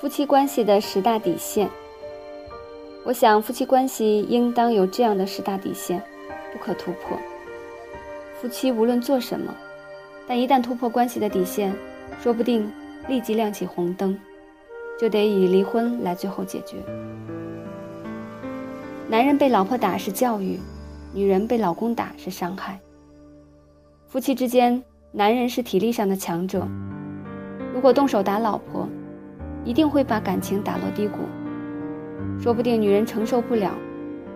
夫妻关系的十大底线。我想，夫妻关系应当有这样的十大底线，不可突破。夫妻无论做什么，但一旦突破关系的底线，说不定立即亮起红灯，就得以离婚来最后解决。男人被老婆打是教育，女人被老公打是伤害。夫妻之间，男人是体力上的强者，如果动手打老婆，一定会把感情打落低谷，说不定女人承受不了，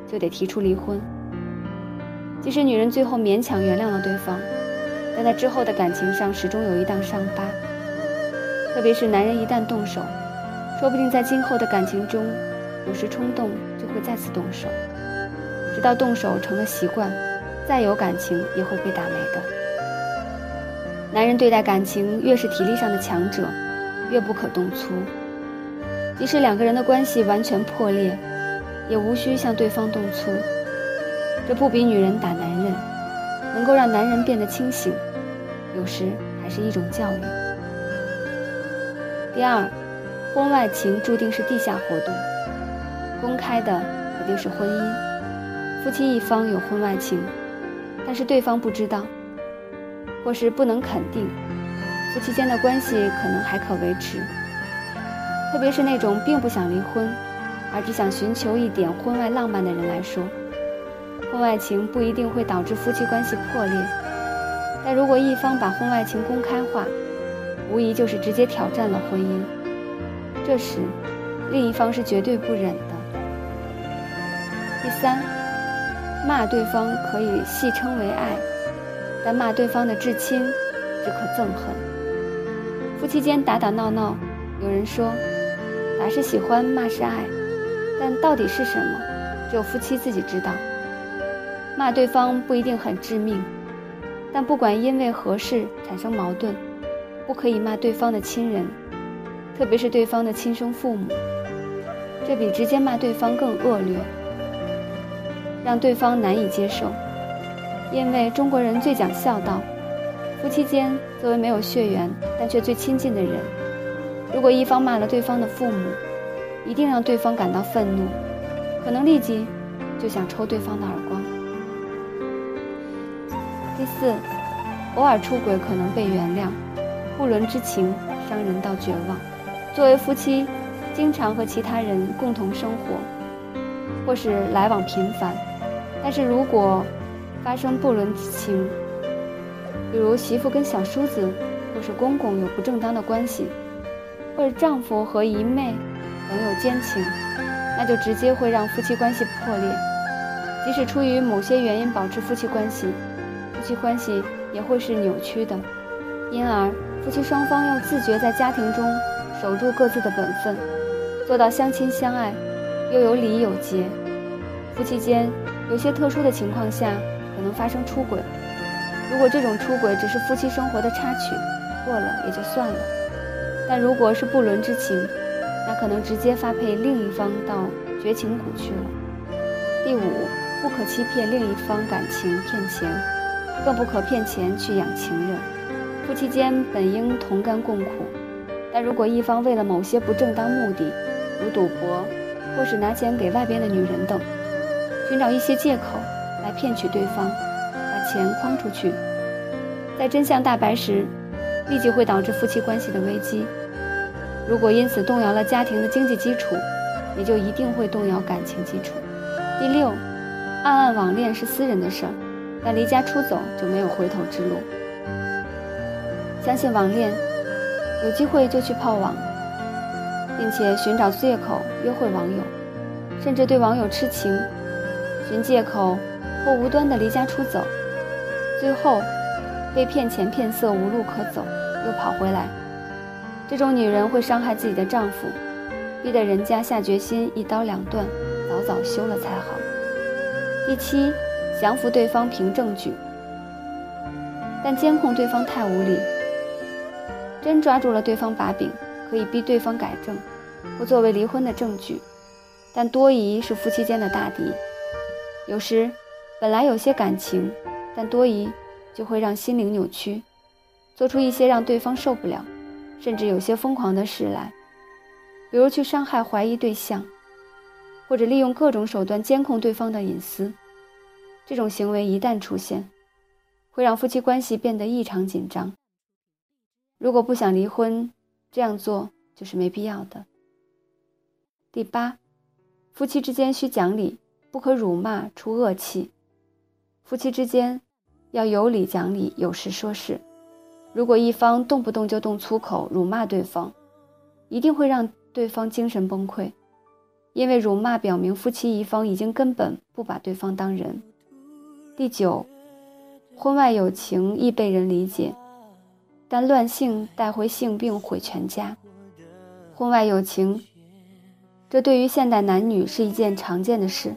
就得提出离婚。即使女人最后勉强原谅了对方，但在之后的感情上始终有一道伤疤。特别是男人一旦动手，说不定在今后的感情中，有时冲动就会再次动手，直到动手成了习惯，再有感情也会被打没的。男人对待感情越是体力上的强者。越不可动粗，即使两个人的关系完全破裂，也无需向对方动粗。这不比女人打男人，能够让男人变得清醒，有时还是一种教育。第二，婚外情注定是地下活动，公开的肯定是婚姻。夫妻一方有婚外情，但是对方不知道，或是不能肯定。夫妻间的关系可能还可维持，特别是那种并不想离婚，而只想寻求一点婚外浪漫的人来说，婚外情不一定会导致夫妻关系破裂，但如果一方把婚外情公开化，无疑就是直接挑战了婚姻。这时，另一方是绝对不忍的。第三，骂对方可以戏称为爱，但骂对方的至亲，只可憎恨。夫妻间打打闹闹，有人说，打是喜欢，骂是爱，但到底是什么，只有夫妻自己知道。骂对方不一定很致命，但不管因为何事产生矛盾，不可以骂对方的亲人，特别是对方的亲生父母，这比直接骂对方更恶劣，让对方难以接受。因为中国人最讲孝道。夫妻间作为没有血缘但却最亲近的人，如果一方骂了对方的父母，一定让对方感到愤怒，可能立即就想抽对方的耳光。第四，偶尔出轨可能被原谅，不伦之情伤人到绝望。作为夫妻，经常和其他人共同生活，或是来往频繁，但是如果发生不伦之情，比如媳妇跟小叔子，或是公公有不正当的关系，或者丈夫和姨妹等有奸情，那就直接会让夫妻关系破裂。即使出于某些原因保持夫妻关系，夫妻关系也会是扭曲的。因而，夫妻双方要自觉在家庭中守住各自的本分，做到相亲相爱，又有礼有节。夫妻间有些特殊的情况下，可能发生出轨。如果这种出轨只是夫妻生活的插曲，过了也就算了；但如果是不伦之情，那可能直接发配另一方到绝情谷去了。第五，不可欺骗另一方感情骗钱，更不可骗钱去养情人。夫妻间本应同甘共苦，但如果一方为了某些不正当目的，如赌博，或是拿钱给外边的女人等，寻找一些借口来骗取对方。钱诓出去，在真相大白时，立即会导致夫妻关系的危机。如果因此动摇了家庭的经济基础，也就一定会动摇感情基础。第六，暗暗网恋是私人的事儿，但离家出走就没有回头之路。相信网恋，有机会就去泡网，并且寻找借口约会网友，甚至对网友痴情，寻借口或无端的离家出走。最后，被骗钱骗色，无路可走，又跑回来。这种女人会伤害自己的丈夫，逼得人家下决心一刀两断，早早休了才好。第七，降服对方凭证据，但监控对方太无力。真抓住了对方把柄，可以逼对方改正，或作为离婚的证据。但多疑是夫妻间的大敌，有时本来有些感情。但多疑就会让心灵扭曲，做出一些让对方受不了，甚至有些疯狂的事来。比如去伤害怀疑对象，或者利用各种手段监控对方的隐私。这种行为一旦出现，会让夫妻关系变得异常紧张。如果不想离婚，这样做就是没必要的。第八，夫妻之间需讲理，不可辱骂出恶气。夫妻之间要有理讲理，有事说事。如果一方动不动就动粗口辱骂对方，一定会让对方精神崩溃，因为辱骂表明夫妻一方已经根本不把对方当人。第九，婚外有情易被人理解，但乱性带回性病毁全家。婚外有情，这对于现代男女是一件常见的事，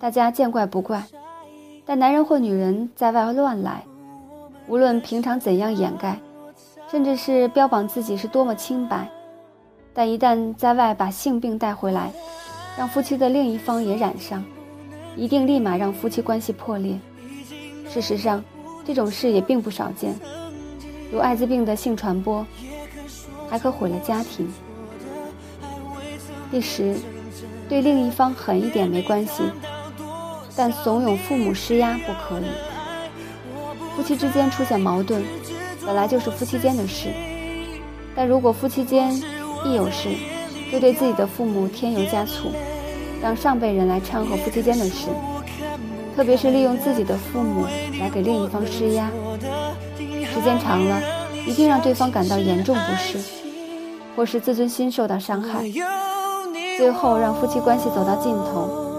大家见怪不怪。但男人或女人在外乱来，无论平常怎样掩盖，甚至是标榜自己是多么清白。但一旦在外把性病带回来，让夫妻的另一方也染上，一定立马让夫妻关系破裂。事实上，这种事也并不少见，如艾滋病的性传播，还可毁了家庭。第十，对另一方狠一点没关系，但怂恿父母施压不可以。夫妻之间出现矛盾，本来就是夫妻间的事，但如果夫妻间，一有事，就对自己的父母添油加醋，让上辈人来掺和夫妻间的事，特别是利用自己的父母来给另一方施压，时间长了，一定让对方感到严重不适，或是自尊心受到伤害，最后让夫妻关系走到尽头，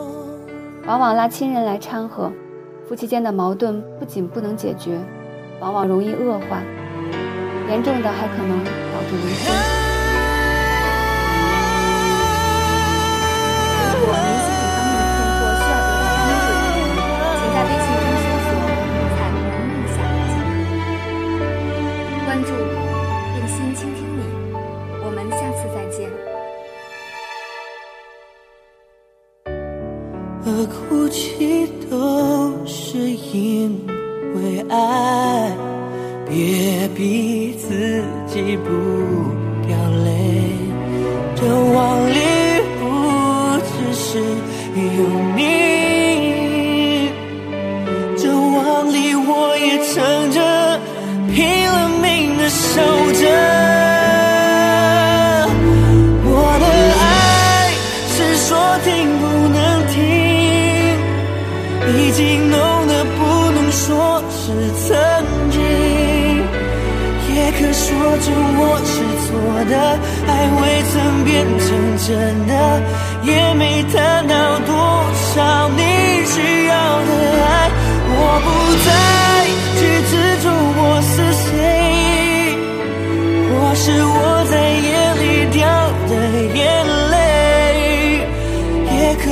往往拉亲人来掺和，夫妻间的矛盾不仅不能解决，往往容易恶化，严重的还可能导致离婚。是因为爱，别逼自己不掉泪。这往里不只是有你，这往里我也撑着，拼了命的守着。是我是错的，爱未曾变成真的，也没谈到多少你需要的爱。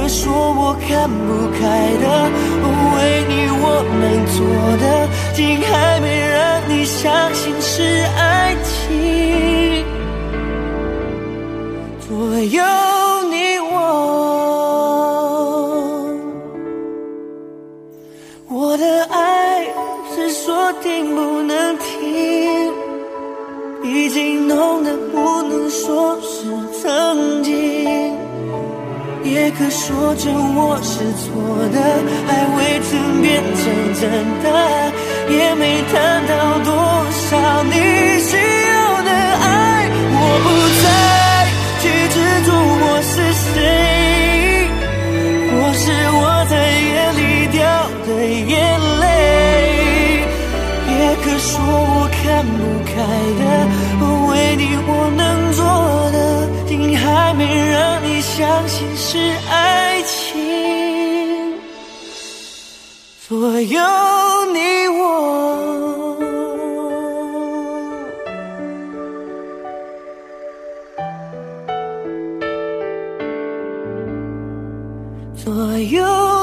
也可说我看不开的，为你我能做的，竟还没让你相信是爱情。左右你我，我的爱是说停不能停，已经浓得不能说是曾经，也可说着我是错的，还未曾变成真的，也没谈到多少你相信是爱情。左右你我，左右。